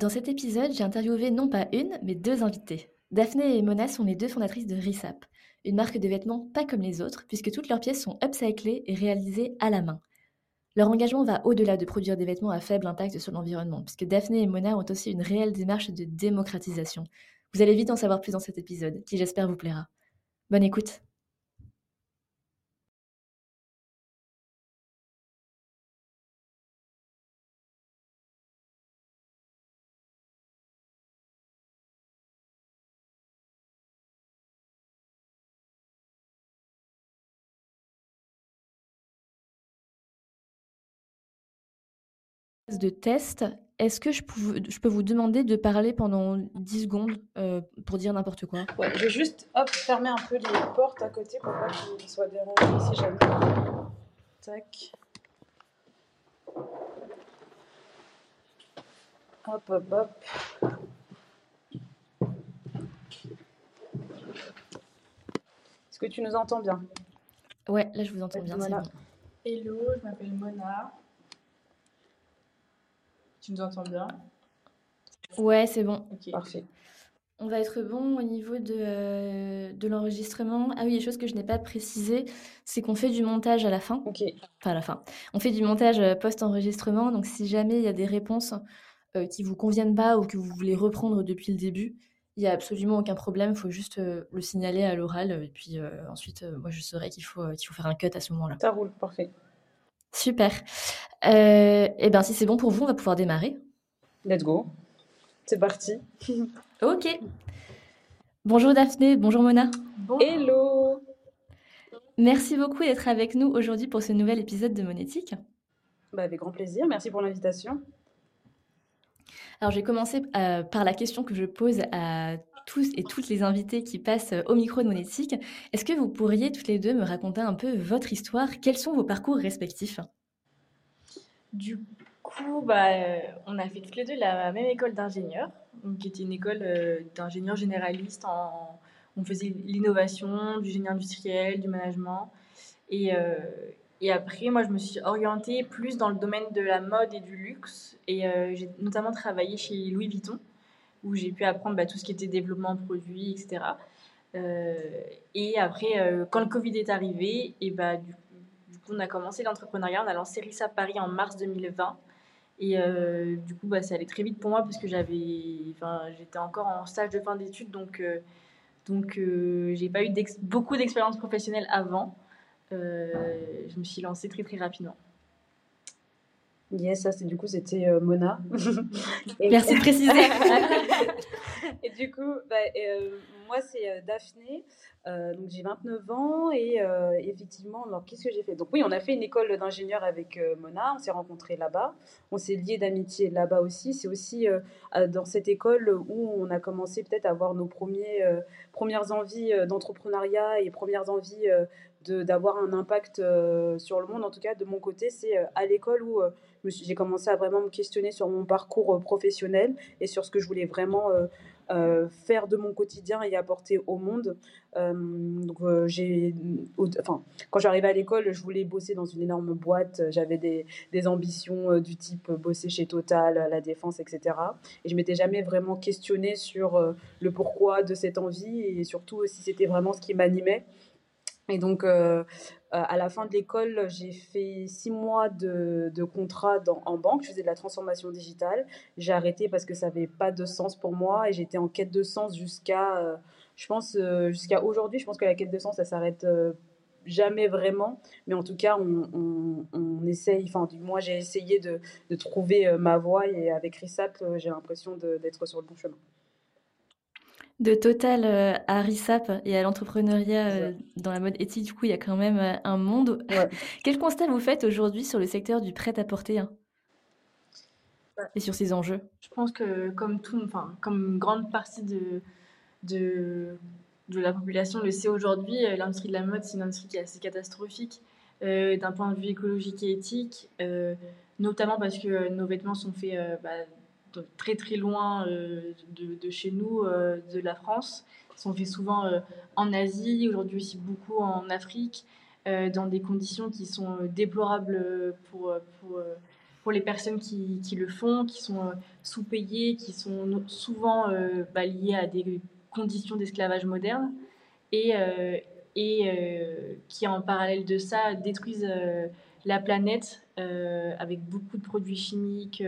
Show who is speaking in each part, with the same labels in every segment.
Speaker 1: Dans cet épisode, j'ai interviewé non pas une, mais deux invités. Daphné et Mona sont les deux fondatrices de Risap, une marque de vêtements pas comme les autres, puisque toutes leurs pièces sont upcyclées et réalisées à la main. Leur engagement va au-delà de produire des vêtements à faible impact sur l'environnement, puisque Daphné et Mona ont aussi une réelle démarche de démocratisation. Vous allez vite en savoir plus dans cet épisode, qui j'espère vous plaira. Bonne écoute de test, est-ce que je, je, peux vous demander de parler pendant 10 secondes euh, pour dire n'importe quoi?
Speaker 2: Ouais, Je vais juste hop, fermer un peu les portes à côté pour pas qu'ils soient dérangés si jamais. Tac. Hop, hop, hop. Est-ce que tu nous entends bien?
Speaker 1: Ouais, là je vous entends bien. Bon.
Speaker 2: Hello, je m'appelle Mona. Tu nous entends bien
Speaker 1: Ouais, c'est bon.
Speaker 2: Parfait.
Speaker 1: On va être bon au niveau de, euh, de l'enregistrement. Ah oui, les choses que je n'ai pas précisées, c'est qu'on fait du montage à la fin.
Speaker 2: Ok.
Speaker 1: Enfin, à la fin. On fait du montage euh, post-enregistrement. Donc, si jamais il y a des réponses euh, qui vous conviennent pas ou que vous voulez reprendre depuis le début, il n'y a absolument aucun problème. Il faut juste le signaler à l'oral. Et puis ensuite, moi, je saurai qu'il faut, qu'il faut faire un cut à ce moment-là.
Speaker 2: Ça roule, parfait.
Speaker 1: Super. Euh, eh bien, si c'est bon pour vous, on va pouvoir démarrer.
Speaker 2: Let's go. C'est parti.
Speaker 1: ok. Bonjour Daphné, bonjour Mona.
Speaker 2: Hello.
Speaker 1: Merci beaucoup d'être avec nous aujourd'hui pour ce nouvel épisode de Monétique.
Speaker 2: Bah, avec grand plaisir, merci pour l'invitation.
Speaker 1: Alors, je vais commencer euh, par la question que je pose à tous et toutes les invités qui passent au micro de Monétique. Est-ce que vous pourriez toutes les deux me raconter un peu votre histoire? Quels sont vos parcours respectifs?
Speaker 3: Du coup, bah, euh, on a fait toutes les deux la même école d'ingénieur, qui était une école euh, d'ingénieur généraliste. En, on faisait l'innovation, du génie industriel, du management. Et, euh, et après, moi, je me suis orientée plus dans le domaine de la mode et du luxe. Et j'ai notamment travaillé chez Louis Vuitton où j'ai pu apprendre bah, tout ce qui était développement produit, etc. Euh, et après, euh, quand le Covid est arrivé, et bah, du, coup, on a commencé l'entrepreneuriat, on a lancé Rissa Paris en mars 2020. Et euh, du coup, bah, ça allait très vite pour moi parce que j'étais encore en stage de fin d'études, donc, donc j'ai pas eu beaucoup d'expérience professionnelle avant. je me suis lancée très très rapidement.
Speaker 2: Yes, ça, c'est du coup, c'était euh, Mona.
Speaker 1: Merci de préciser.
Speaker 2: et du coup, bah, euh, moi, c'est euh, Daphné. donc, j'ai 29 ans et effectivement, alors qu'est-ce que j'ai fait? Donc, oui, on a fait une école d'ingénieur avec Mona. On s'est rencontrés là-bas. On s'est liés d'amitié là-bas aussi. C'est aussi dans cette école où on a commencé peut-être à avoir nos premiers, premières envies d'entrepreneuriat et premières envies d'avoir un impact sur le monde. En tout cas, de mon côté, c'est à l'école où j'ai commencé à vraiment me questionner sur mon parcours euh, professionnel et sur ce que je voulais vraiment euh, euh, faire de mon quotidien et apporter au monde. donc, j'ai, enfin, quand j'arrivais à l'école, je voulais bosser dans une énorme boîte. J'avais des, des ambitions du type bosser chez Total, la Défense, etc. Et je m'étais jamais vraiment questionnée sur le pourquoi de cette envie et surtout si c'était vraiment ce qui m'animait. Et donc, euh, euh, à la fin de l'école, j'ai fait six mois de, de contrat dans, en banque. Je faisais de la transformation digitale. J'ai arrêté parce que ça n'avait pas de sens pour moi et j'étais en quête de sens jusqu'à, euh, je pense, jusqu'à aujourd'hui. Je pense que la quête de sens, ça s'arrête jamais vraiment. Mais en tout cas, on, on, on essaye, enfin, du j'ai essayé de, de trouver ma voie et avec RISAP, j'ai l'impression d'être sur le bon chemin
Speaker 1: de Total euh, à RISAP et à l'entrepreneuriat euh, dans la mode éthique, du coup, il y a quand même euh, un monde. Quel constat vous faites aujourd'hui sur le secteur du prêt-à-porter hein, et sur ces enjeux?
Speaker 3: Je pense que comme tout, enfin, comme une grande partie de, de, de la population le sait aujourd'hui, l'industrie de la mode, c'est une industrie qui est assez catastrophique d'un point de vue écologique et éthique, notamment parce que nos vêtements sont faits bah, très très loin euh, de, chez nous, euh, de la France. Ils sont faits souvent euh, en Asie, aujourd'hui aussi beaucoup en Afrique, dans des conditions qui sont déplorables pour, pour, pour les personnes qui, qui le font, qui sont sous-payées, qui sont souvent bah, liées à des conditions d'esclavage moderne et, et qui, en parallèle de ça, détruisent la planète avec beaucoup de produits chimiques,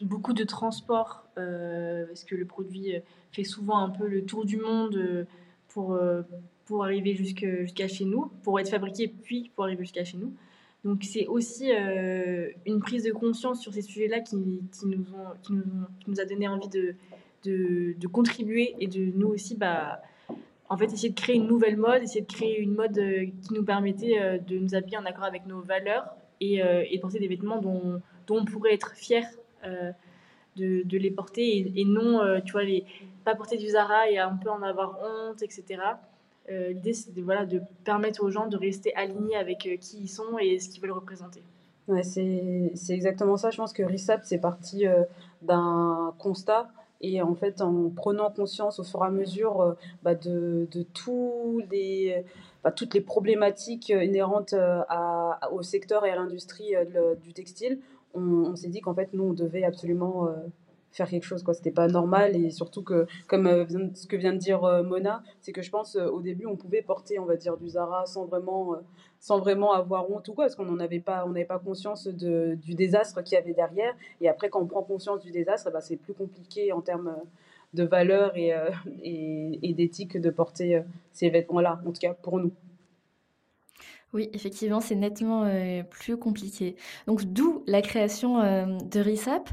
Speaker 3: beaucoup de transport, parce que le produit fait souvent un peu le tour du monde pour, pour arriver jusqu'à chez nous, pour être fabriqué puis pour arriver jusqu'à chez nous. Donc c'est aussi euh, une prise de conscience sur ces sujets-là qui, qui, nous qui, qui, nous a donné envie de, de, contribuer et de nous aussi, bah, en fait, essayer de créer une nouvelle mode, essayer de créer une mode euh, qui nous permettait euh, de nous habiller en accord avec nos valeurs et, et de porter des vêtements dont, dont, on pourrait être fier de, de, les porter et, non, tu vois, les, pas porter du Zara et un peu en avoir honte, etc. Euh, l'idée, c'est de, voilà, de permettre aux gens de rester alignés avec euh, qui ils sont et ce qu'ils veulent représenter.
Speaker 2: Ouais, c'est exactement ça. Je pense que RISAP, c'est parti euh, d'un constat. Et en fait, en prenant conscience au fur et à mesure bah, de, de tous les, bah, toutes les problématiques inhérentes à, au secteur et à l'industrie du textile, on, on s'est dit qu'en fait, nous, on devait absolument faire quelque chose quoi c'était pas normal et surtout que comme euh, ce que vient de dire euh, Mona c'est que je pense euh, au début on pouvait porter on va dire du Zara sans vraiment sans vraiment avoir honte ou quoi parce qu'on n'en avait pas on n'avait pas conscience de, du désastre qu'il y avait derrière et après quand on prend conscience du désastre bah, c'est plus compliqué en termes de valeur et, et, et d'éthique de porter ces vêtements là en tout cas pour nous
Speaker 1: oui, effectivement, c'est nettement plus compliqué. Donc, d'où la création de RISAP.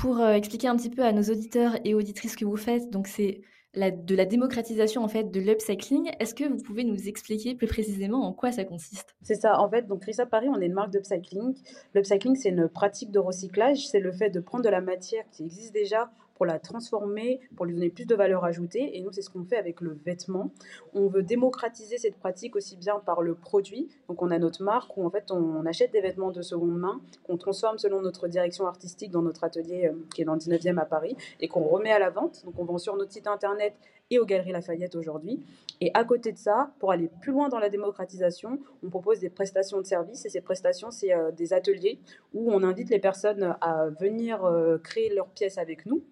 Speaker 1: Pour euh, expliquer un petit peu à nos auditeurs et auditrices ce que vous faites, donc c'est de la démocratisation en fait de l'upcycling. Est-ce que vous pouvez nous expliquer plus précisément en quoi ça consiste?
Speaker 2: C'est ça. En fait, donc Risa Paris, on est une marque d'upcycling. L'upcycling, c'est une pratique de recyclage. C'est le fait de prendre de la matière qui existe déjà pour la transformer, pour lui donner plus de valeur ajoutée. Et nous, c'est ce qu'on fait avec le vêtement. On veut démocratiser cette pratique aussi bien par le produit. Donc, on a notre marque où en fait, on, achète des vêtements de seconde main qu'on transforme selon notre direction artistique dans notre atelier euh, qui est dans le 19e à Paris et qu'on remet à la vente. Donc, on vend sur notre site internet et aux Galeries Lafayette aujourd'hui. Et à côté de ça, pour aller plus loin dans la démocratisation, on propose des prestations de services. Et ces prestations, c'est euh, des ateliers où on invite les personnes à venir euh, créer leurs pièces avec nous.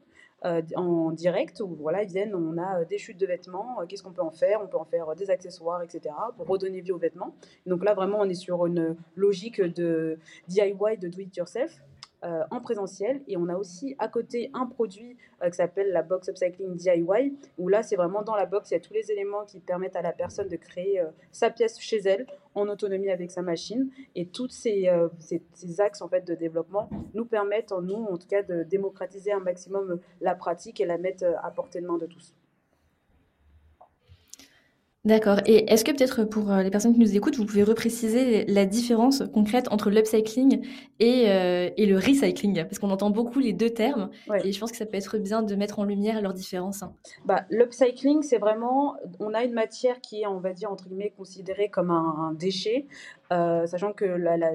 Speaker 2: Euh, en direct où voilà, ils viennent, on a euh, des chutes de vêtements, euh, qu'est-ce qu'on peut en faire? On peut en faire des accessoires, etc. pour redonner vie aux vêtements. Donc là, vraiment, on est sur une logique de DIY, de do it yourself. Euh, en présentiel. Et on a aussi à côté un produit euh, qui s'appelle la box upcycling DIY, où là, c'est vraiment dans la box, il y a tous les éléments qui permettent à la personne de créer euh, sa pièce chez elle en autonomie avec sa machine. Et tous ces, ces, axes en fait, de développement nous permettent, en nous, en tout cas, de démocratiser un maximum la pratique et la mettre à portée de main de tous.
Speaker 1: D'accord. Et est-ce que peut-être pour euh, les personnes qui nous écoutent, vous pouvez repréciser la différence concrète entre l'upcycling et, euh, et, le recycling? Parce qu'on entend beaucoup les deux termes et je pense que ça peut être bien de mettre en lumière leurs différences.
Speaker 2: Bah, l'upcycling, c'est vraiment, on a une matière qui est, on va dire, entre guillemets, considérée comme un, déchet, euh, sachant que la, la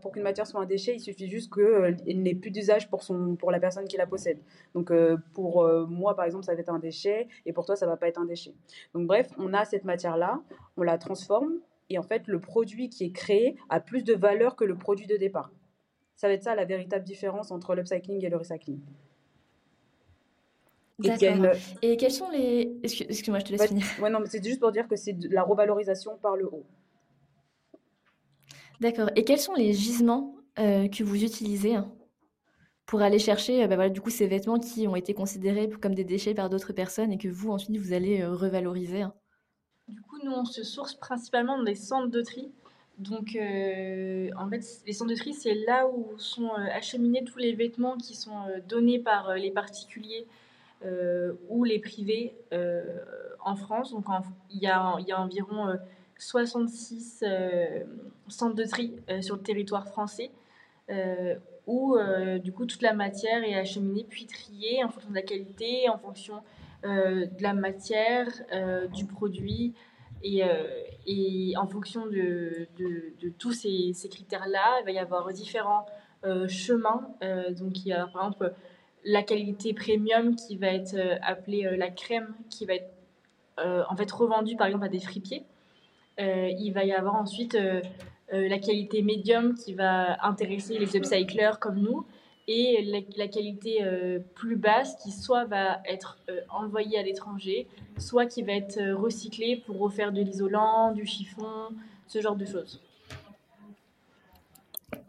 Speaker 2: pour, qu'une matière soit un déchet, il suffit juste qu'elle euh, n'ait plus d'usage pour, pour la personne qui la possède. Donc, euh, pour euh, moi, par exemple, ça va être un déchet, et pour toi, ça va pas être un déchet. Donc, bref, on a cette matière-là, on la transforme, et en fait, le produit qui est créé a plus de valeur que le produit de départ. Ça va être ça la véritable différence entre l'upcycling et le recycling.
Speaker 1: D'accord. Et, quels sont les... Excuse-moi, je te laisse finir.
Speaker 2: Ouais, non, mais c'est juste pour dire que c'est de la revalorisation par le haut.
Speaker 1: D'accord. Et quels sont les gisements euh, que vous utilisez hein, pour aller chercher euh, bah, voilà, du coup, ces vêtements qui ont été considérés comme des déchets par d'autres personnes et que vous, ensuite, vous allez euh, revaloriser hein?
Speaker 3: Du coup, nous, on se source principalement dans des centres de tri. Donc, en fait, les centres de tri, c'est là où sont acheminés tous les vêtements qui sont donnés par les particuliers ou les privés en France. Donc, il y a environ 66 euh, centres de tri euh, sur le territoire français euh, où du coup toute la matière est acheminée puis triée en fonction de la qualité, en fonction de la matière, du produit et, et, en fonction de, de, tous ces, ces critères-là, il va y avoir différents chemins. donc il y a par exemple la qualité premium qui va être appelée la crème qui va être en fait revendue par exemple à des fripiers. Euh, il va y avoir ensuite euh, la qualité médium qui va intéresser les upcyclers comme nous et la, qualité plus basse qui soit va être envoyée à l'étranger, soit qui va être recyclée pour refaire de l'isolant, du chiffon, ce genre de choses.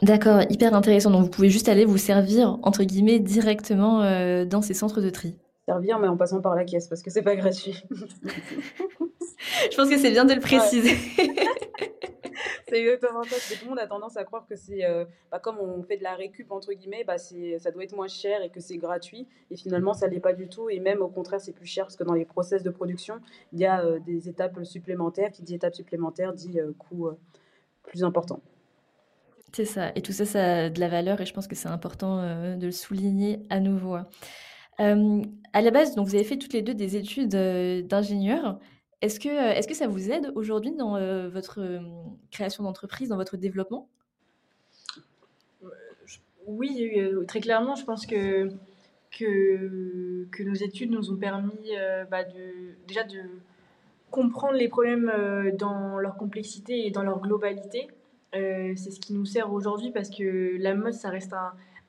Speaker 1: D'accord, hyper intéressant. Donc vous pouvez juste aller vous servir, entre guillemets, directement euh, dans ces centres de tri.
Speaker 2: Servir, mais en passant par la caisse, parce que c'est pas gratuit.
Speaker 1: Je pense que c'est bien de le préciser.
Speaker 2: c'est exactement ça. Tout le monde a tendance à croire que c'est, euh, bah, comme on fait de la récup, entre guillemets, bah, ça doit être moins cher et que c'est gratuit. Et finalement, ça l'est pas du tout. Et même au contraire, c'est plus cher parce que dans les process de production, il y a euh, des étapes supplémentaires. Qui dit étape supplémentaire dit coût plus important.
Speaker 1: C'est ça. Et tout ça, ça a de la valeur et je pense que c'est important euh, de le souligner à nouveau. Euh, à la base, donc, vous avez fait toutes les deux des études euh, d'ingénieur. Est-ce que, est que ça vous aide aujourd'hui dans votre création d'entreprise, dans votre développement?
Speaker 3: Oui, très clairement. Je pense que, que, nos études nous ont permis bah, déjà de comprendre les problèmes dans leur complexité et dans leur globalité euh, c'est ce qui nous sert aujourd'hui parce que la mode, ça reste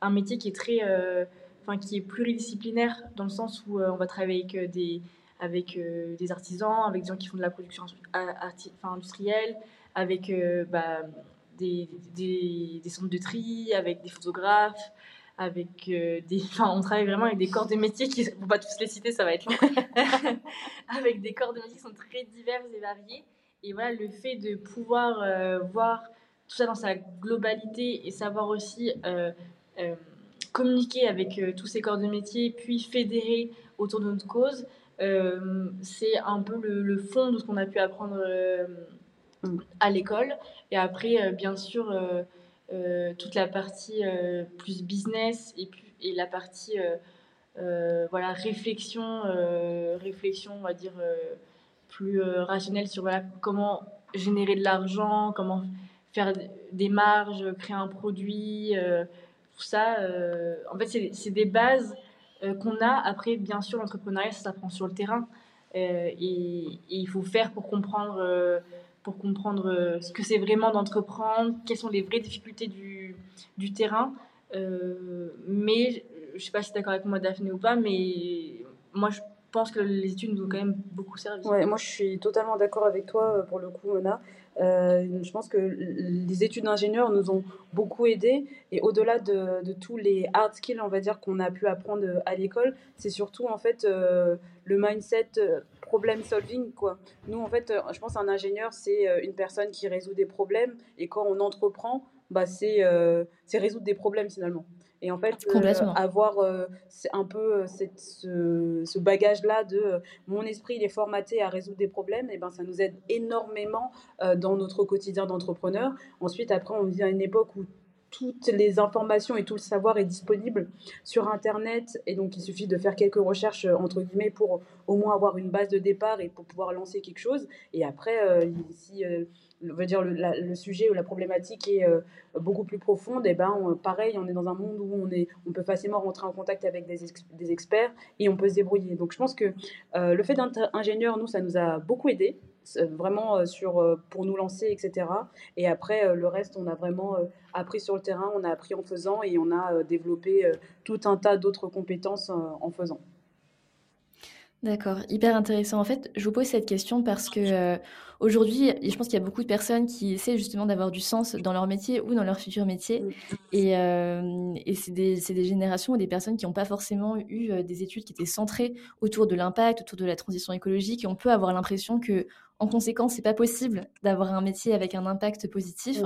Speaker 3: un, métier qui est très, euh, enfin qui est pluridisciplinaire dans le sens où euh, on va travailler avec des, avec des artisans, avec des gens qui font de la production industrielle, avec bah, des, centres de tri, avec des photographes, avec des, enfin, on travaille vraiment avec des corps de métiers qui, va pas tous les citer, ça va être avec des corps de métiers qui sont très divers et variés. Et voilà, le fait de pouvoir voir tout ça dans sa globalité et savoir aussi euh, euh, communiquer avec euh, tous ces corps de métier, puis fédérer autour de notre cause, c'est un peu le, fond de ce qu'on a pu apprendre à l'école. Et après, bien sûr, toute la partie plus business et, la partie voilà, réflexion, réflexion, on va dire, plus rationnelle sur voilà, comment générer de l'argent, comment faire des marges, créer un produit, euh, tout ça. Euh, en fait, c'est des bases euh, qu'on a. Après, bien sûr, l'entrepreneuriat, ça s'apprend sur le terrain. Et, il faut faire pour comprendre, pour comprendre ce que c'est vraiment d'entreprendre, quelles sont les vraies difficultés du, du terrain. mais je ne sais pas si tu es d'accord avec moi, Daphné, ou pas, mais moi, je pense que les études nous ont quand même beaucoup servi.
Speaker 2: Ouais, moi, je suis totalement d'accord avec toi, pour le coup, Mona. Euh, je pense que les études d'ingénieur nous ont beaucoup aidés et au-delà de, de, tous les hard skills, on va dire, qu'on a pu apprendre à l'école, c'est surtout en fait euh, le mindset euh, problem solving quoi. Nous en fait, je pense un ingénieur c'est une personne qui résout des problèmes et quand on entreprend, bah c'est résoudre des problèmes finalement. Et en fait, euh, avoir euh, un peu euh, cette, ce, bagage-là de mon esprit, il est formaté à résoudre des problèmes, et ben ça nous aide énormément dans notre quotidien d'entrepreneur. Ensuite, après, on vit à une époque où toutes les informations et tout le savoir est disponible sur Internet. Et donc, il suffit de faire quelques recherches, entre guillemets, pour au moins avoir une base de départ et pour pouvoir lancer quelque chose. Et après, si veut dire le, sujet ou la problématique est euh, beaucoup plus profonde, et ben pareil, on est dans un monde où on, est, on peut facilement rentrer en contact avec des, des experts et on peut se débrouiller. Donc je pense que euh, le fait d'être ingénieur, nous, ça nous a beaucoup aidé, vraiment euh, sur, pour nous lancer, etc. Et après, le reste, on a vraiment appris sur le terrain, on a appris en faisant et on a développé tout un tas d'autres compétences en faisant.
Speaker 1: D'accord, hyper intéressant. En fait, je vous pose cette question parce que euh, aujourd'hui, je pense qu'il y a beaucoup de personnes qui essaient justement d'avoir du sens dans leur métier ou dans leur futur métier. Et, euh, et c'est des, des, générations ou des personnes qui n'ont pas forcément eu euh, des études qui étaient centrées autour de l'impact, autour de la transition écologique. Et on peut avoir l'impression que, en conséquence, c'est pas possible d'avoir un métier avec un impact positif.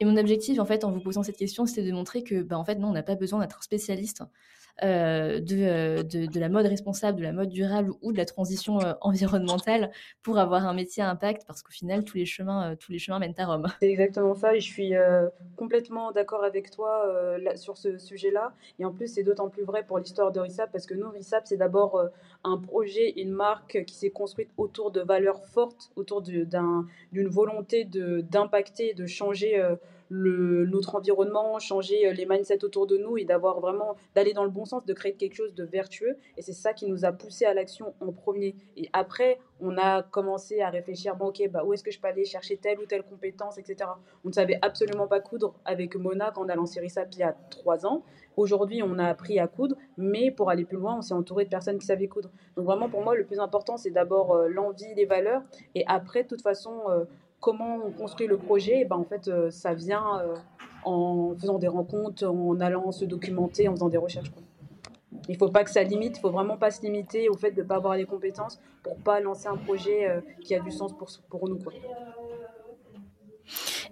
Speaker 1: Et mon objectif, en fait, en vous posant cette question, c'était de montrer que, bah, en fait, non, on n'a pas besoin d'être un spécialiste euh, euh, de, de, la mode responsable, de la mode durable ou de la transition euh, environnementale pour avoir un métier à impact parce qu'au final, tous les chemins, tous les chemins mènent à Rome.
Speaker 2: C'est exactement ça et je suis complètement d'accord avec toi sur ce sujet-là. Et en plus, c'est d'autant plus vrai pour l'histoire de RISAP parce que nous, RISAP, c'est d'abord un projet, une marque qui s'est construite autour de valeurs fortes, autour d'une volonté d'impacter, de, de changer le, notre environnement, changer les mindsets autour de nous et d'avoir vraiment d'aller dans le bon sens, de créer quelque chose de vertueux. Et c'est ça qui nous a poussé à l'action en premier. Et après, on a commencé à réfléchir, bon, ok, bah, où est-ce que je peux aller chercher telle ou telle compétence, etc. On ne savait absolument pas coudre avec Mona quand on a lancé RISAP il y a trois ans. Aujourd'hui, on a appris à coudre, mais pour aller plus loin, on s'est entouré de personnes qui savaient coudre. Donc vraiment, pour moi, le plus important, c'est d'abord l'envie, les valeurs, et après, de toute façon, comment on construit le projet, et ben, en fait, euh, ça vient euh, en faisant des rencontres, en allant se documenter, en faisant des recherches. Il ne faut pas que ça limite, il faut vraiment pas se limiter au fait de ne pas avoir les compétences pour pas lancer un projet euh, qui a du sens pour, pour nous.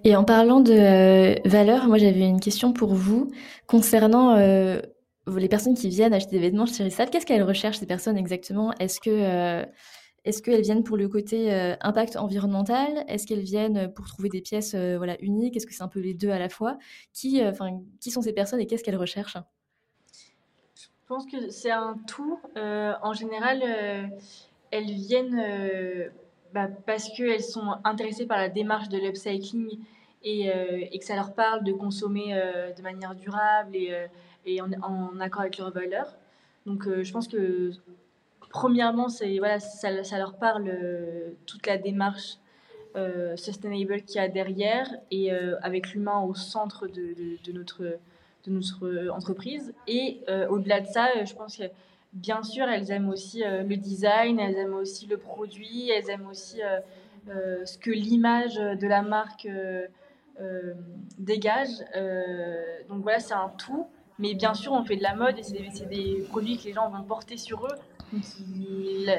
Speaker 1: Et en parlant de valeurs, moi j'avais une question pour vous concernant les personnes qui viennent acheter des vêtements chez Rissal. Qu'est-ce qu'elles recherchent ces personnes exactement? Est-ce que est-ce qu'elles viennent pour le côté euh, impact environnemental? Est-ce qu'elles viennent pour trouver des pièces euh, voilà, uniques? Est-ce que c'est un peu les deux à la fois? Qui, euh, qui sont ces personnes et qu'est-ce qu'elles recherchent?
Speaker 3: Je pense que c'est un tout. en général, elles viennent bah, parce qu'elles sont intéressées par la démarche de l'upcycling et, et, que ça leur parle de consommer de manière durable et, en, accord avec leurs valeurs. Donc je pense que premièrement, c'est voilà, ça, leur parle euh, toute la démarche euh, sustainable qu'il y a derrière et euh, avec l'humain au centre de, notre, de notre entreprise. Et au-delà de ça, je pense que bien sûr, elles aiment aussi le design, elles aiment aussi le produit, elles aiment aussi ce que l'image de la marque dégage. donc voilà, c'est un tout. Mais bien sûr, on fait de la mode et c'est des, produits que les gens vont porter sur eux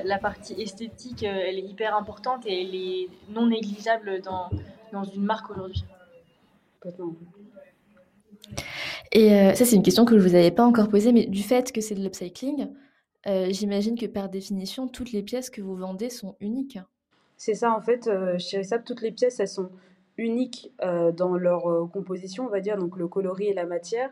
Speaker 3: la, partie esthétique, euh, elle est hyper importante et elle est non négligeable dans, dans une marque aujourd'hui.
Speaker 1: Et euh, ça, c'est une question que je ne vous avais pas encore posée, mais du fait que c'est de l'upcycling, euh, j'imagine que par définition, toutes les pièces que vous vendez sont uniques.
Speaker 2: C'est ça, en fait, chez Rissap, toutes les pièces, elles sont uniques dans leur composition, on va dire, donc le coloris et la matière.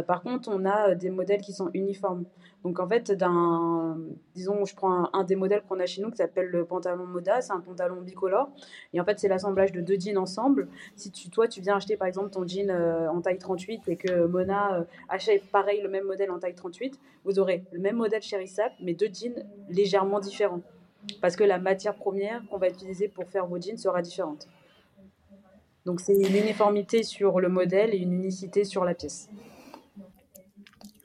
Speaker 2: Par contre, on a des modèles qui sont uniformes. Donc en fait, d'un, disons, je prends un, des modèles qu'on a chez nous qui s'appelle le pantalon Moda, c'est un pantalon bicolore. Et en fait, c'est l'assemblage de deux jeans ensemble. Si tu, toi, tu viens acheter par exemple ton jean euh, en taille 38 et que Mona euh, achète pareil le même modèle en taille 38, vous aurez le même modèle chez Rissap, mais deux jeans légèrement différents. Parce que la matière première qu'on va utiliser pour faire vos jeans sera différente. Donc c'est une uniformité sur le modèle et une unicité sur la pièce.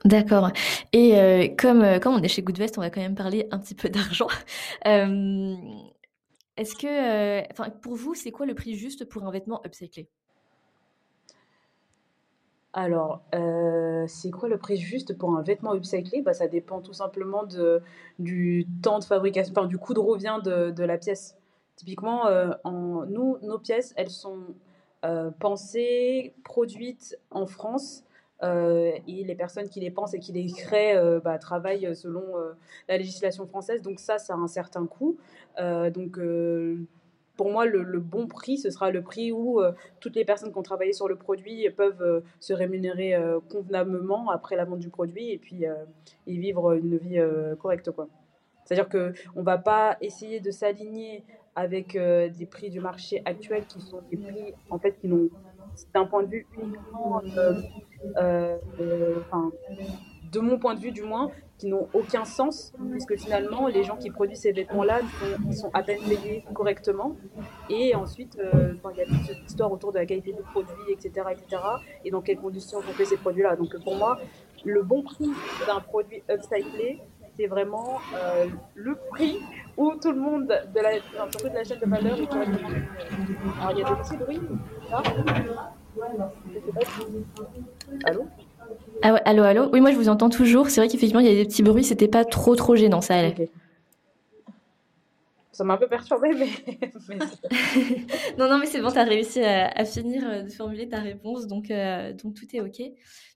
Speaker 1: D'accord. Et euh, comme, euh, comme on est chez Goodvest, on va quand même parler un petit peu d'argent. Euh, est-ce que, enfin, pour vous, c'est quoi le prix juste pour un vêtement upcyclé?
Speaker 2: Alors, c'est quoi le prix juste pour un vêtement upcyclé? Bah, Ça dépend tout simplement du temps de fabrication, du coût de revient de, la pièce. Typiquement, en, nous, nos pièces, elles sont pensées, produites en France euh, et les personnes qui les pensent et qui les créent euh, bah, travaillent selon euh, la législation française. Donc ça, ça a un certain coût. donc pour moi, le, bon prix, ce sera le prix où toutes les personnes qui ont travaillé sur le produit peuvent se rémunérer convenablement après la vente du produit et puis et vivre une vie correcte. C'est-à-dire qu'on ne va pas essayer de s'aligner avec des prix du marché actuel qui sont des prix en fait qui n'ont d'un point de vue uniquement euh, euh, de mon point de vue du moins, qui n'ont aucun sens, puisque finalement, les gens qui produisent ces vêtements-là, ils sont, à peine payés correctement. Et ensuite, euh, il y a toute cette histoire autour de la qualité du produit, etc., etc., et dans quelles conditions on fait ces produits-là. Donc pour moi, le bon prix d'un produit upcyclé, c'est vraiment le prix où tout le monde, de la, surtout de la chaîne de valeur, est Alors il y a des petits bruits, là.
Speaker 1: Allô ah allô, allô Oui, moi je vous entends toujours. C'est vrai qu'effectivement, il y a des petits bruits, c'était pas trop trop gênant, ça allait.
Speaker 2: Ça m'a un peu perturbé, mais.
Speaker 1: non, non, mais c'est bon, tu as réussi à, finir euh, de formuler ta réponse, donc, euh, donc tout est OK.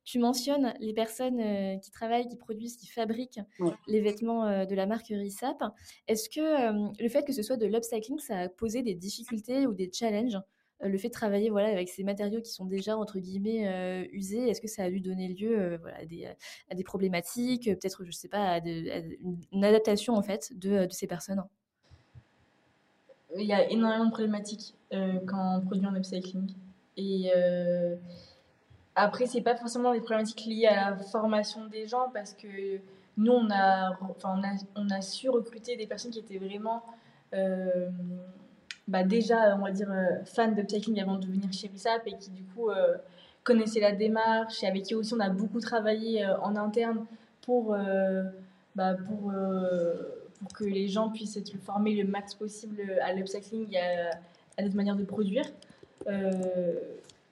Speaker 1: Tu mentionnes les personnes euh, qui travaillent, qui produisent, qui fabriquent les vêtements de la marque Risap. Est-ce que le fait que ce soit de l'upcycling, ça a posé des difficultés ou des challenges? Le fait de travailler voilà, avec ces matériaux qui sont déjà, entre guillemets, euh, usés, est-ce que ça a dû donner lieu euh, voilà, à, des, problématiques, peut-être, je sais pas, à, une adaptation, en fait, de, de, ces personnes?
Speaker 3: Il y a énormément de problématiques quand on produit en upcycling. Et après, c'est pas forcément des problématiques liées à la formation des gens parce que nous, on a, on a, on a su recruter des personnes qui étaient vraiment bah déjà, on va dire, fans de cycling avant de venir chez RISAP et qui du coup connaissaient la démarche et avec qui aussi on a beaucoup travaillé en interne pour, bah, pour pour que les gens puissent être formés le max possible à l'upcycling et à, à notre manière de produire. Euh,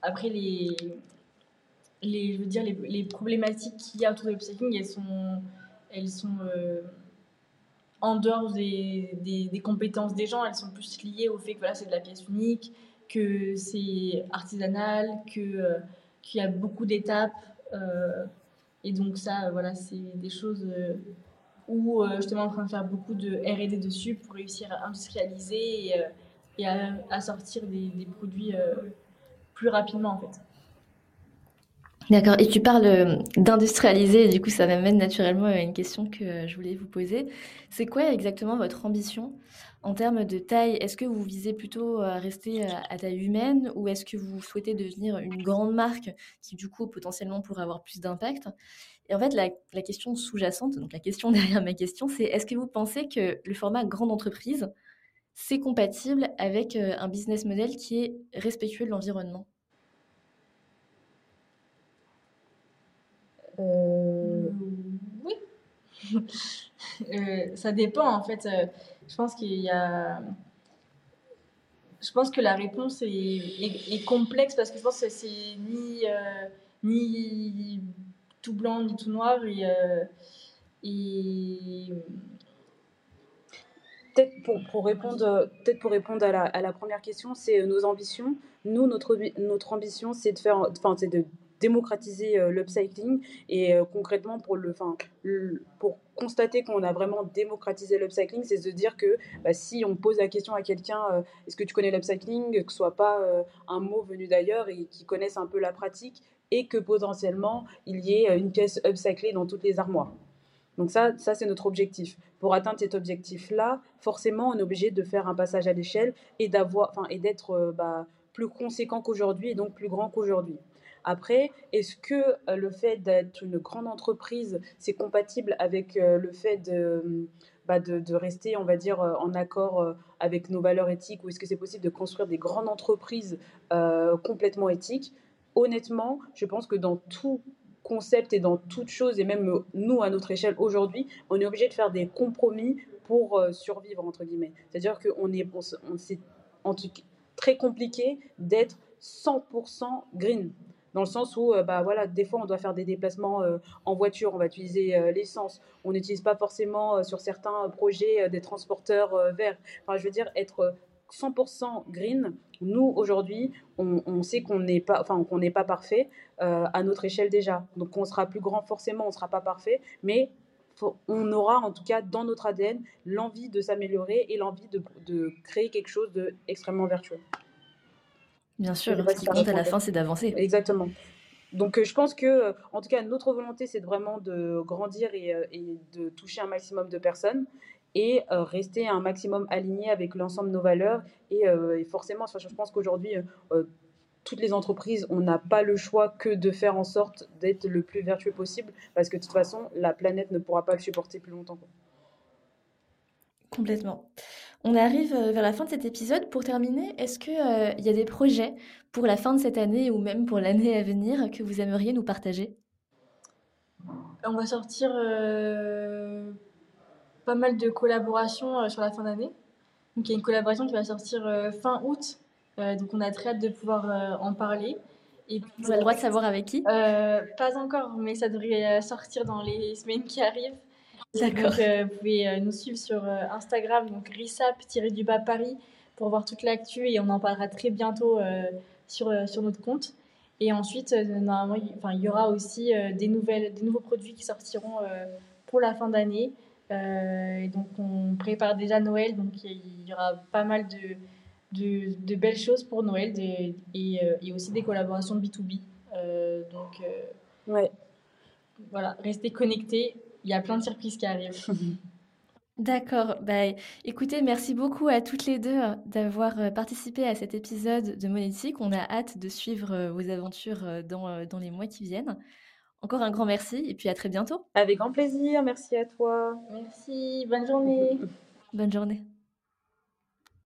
Speaker 3: après, les, les, je veux dire, les, les problématiques qu'il y a autour de l'upcycling, elles sont, elles sont euh, en dehors des, des, compétences des gens, elles sont plus liées au fait que voilà, c'est de la pièce unique, que c'est artisanal, euh, qu'il y a beaucoup d'étapes. et donc ça, voilà, c'est des choses où euh, justement en train de faire beaucoup de R&D dessus pour réussir à industrialiser et, euh, à, sortir des, des produits euh, plus rapidement en fait.
Speaker 1: D'accord, et tu parles d'industrialiser, et du coup ça m'amène naturellement à une question que je voulais vous poser. C'est quoi exactement votre ambition en termes de taille? Est-ce que vous visez plutôt à rester à taille humaine ou est-ce que vous souhaitez devenir une grande marque qui du coup potentiellement pourrait avoir plus d'impact? Et en fait, la, question sous-jacente, donc la question derrière ma question, c'est est-ce que vous pensez que le format grande entreprise, c'est compatible avec euh, un business model qui est respectueux de l'environnement
Speaker 3: euh, Oui. Euh, ça dépend, en fait. je pense qu'il y a je pense que la réponse est, complexe parce que je pense que c'est ni, ni tout blanc ni tout noir. Et, euh.
Speaker 2: Peut-être pour, pour, répondre, peut pour répondre à la, à la première question, c'est euh, nos ambitions. Nous, notre, notre ambition, c'est de faire, enfin, c'est de démocratiser euh, l'upcycling et concrètement pour le, enfin, pour constater qu'on a vraiment démocratisé l'upcycling, c'est de dire que bah, si on pose la question à quelqu'un, est-ce que tu connais l'upcycling, que ce soit pas un mot venu d'ailleurs et qui connaisse un peu la pratique, et que potentiellement il y ait euh, une pièce upcyclée dans toutes les armoires. Donc ça, ça c'est notre objectif. Pour atteindre cet objectif-là, forcément, on est obligé de faire un passage à l'échelle et d'avoir, et d'être euh, bah, plus conséquent qu'aujourd'hui et donc plus grand qu'aujourd'hui. Après, est-ce que euh, le fait d'être une grande entreprise, c'est compatible avec le fait de, bah, de, rester, on va dire, en accord avec nos valeurs éthiques, ou est-ce que c'est possible de construire des grandes entreprises complètement éthiques? Honnêtement, je pense que dans tout concept et dans toute chose, et même euh, nous à notre échelle aujourd'hui, on est obligé de faire des compromis pour euh, survivre, entre guillemets. C'est-à-dire qu'on est, on, c'est très compliqué d'être 100% green. Dans le sens où, euh, bah voilà, des fois on doit faire des déplacements en voiture, on va utiliser l'essence. On n'utilise pas forcément sur certains projets des transporteurs verts. Enfin, je veux dire, être 100% green, nous aujourd'hui, on, sait qu'on n'est pas, enfin qu'on n'est pas parfait euh, à notre échelle déjà. Donc on sera plus grand forcément, on sera pas parfait, mais on aura en tout cas dans notre ADN l'envie de s'améliorer et l'envie de, créer quelque chose d'extrêmement vertueux.
Speaker 1: Bien sûr, ce qui compte à la fin, c'est d'avancer.
Speaker 2: Exactement. Donc euh, je pense que, euh, en tout cas, notre volonté, c'est vraiment de grandir et, et, de toucher un maximum de personnes et euh, rester un maximum aligné avec l'ensemble de nos valeurs. Et, euh, forcément, je pense qu'aujourd'hui, euh, toutes les entreprises, on n'a pas le choix que de faire en sorte d'être le plus vertueux possible, parce que de toute façon, la planète ne pourra pas le supporter plus longtemps.
Speaker 1: Complètement. On arrive vers la fin de cet épisode. Pour terminer, est-ce qu'il il y a des projets pour la fin de cette année ou même pour l'année à venir que vous aimeriez nous partager?
Speaker 3: On va sortir pas mal de collaborations euh, sur la fin d'année. Donc il y a une collaboration qui va sortir euh, fin août. Euh, donc on a très hâte de pouvoir en parler.
Speaker 1: Et puis, Vous avez le droit de savoir avec qui?
Speaker 3: Pas encore, mais ça devrait sortir dans les semaines qui arrivent. D'accord. vous pouvez nous suivre sur Instagram, donc risap-du-bas Paris, pour voir toute l'actu et on en parlera très bientôt sur, sur notre compte. Et ensuite, normalement, il, y aura aussi des, nouvelles, des nouveaux produits qui sortiront pour la fin d'année. Euh, et donc, on prépare déjà Noël, donc il y aura pas mal de, de, de belles choses pour Noël et, euh, et, aussi des collaborations B2B. Euh, donc, ouais. voilà, restez connectés. Il y a plein de surprises qui arrivent.
Speaker 1: D'accord. Bah, écoutez, merci beaucoup à toutes les deux euh, d'avoir euh, participé à cet épisode de Monétique. On a hâte de suivre euh, vos aventures dans, dans les mois qui viennent. Encore un grand merci et puis à très bientôt.
Speaker 2: Avec grand plaisir. Merci à toi.
Speaker 3: Merci. Bonne journée.
Speaker 1: Bonne journée.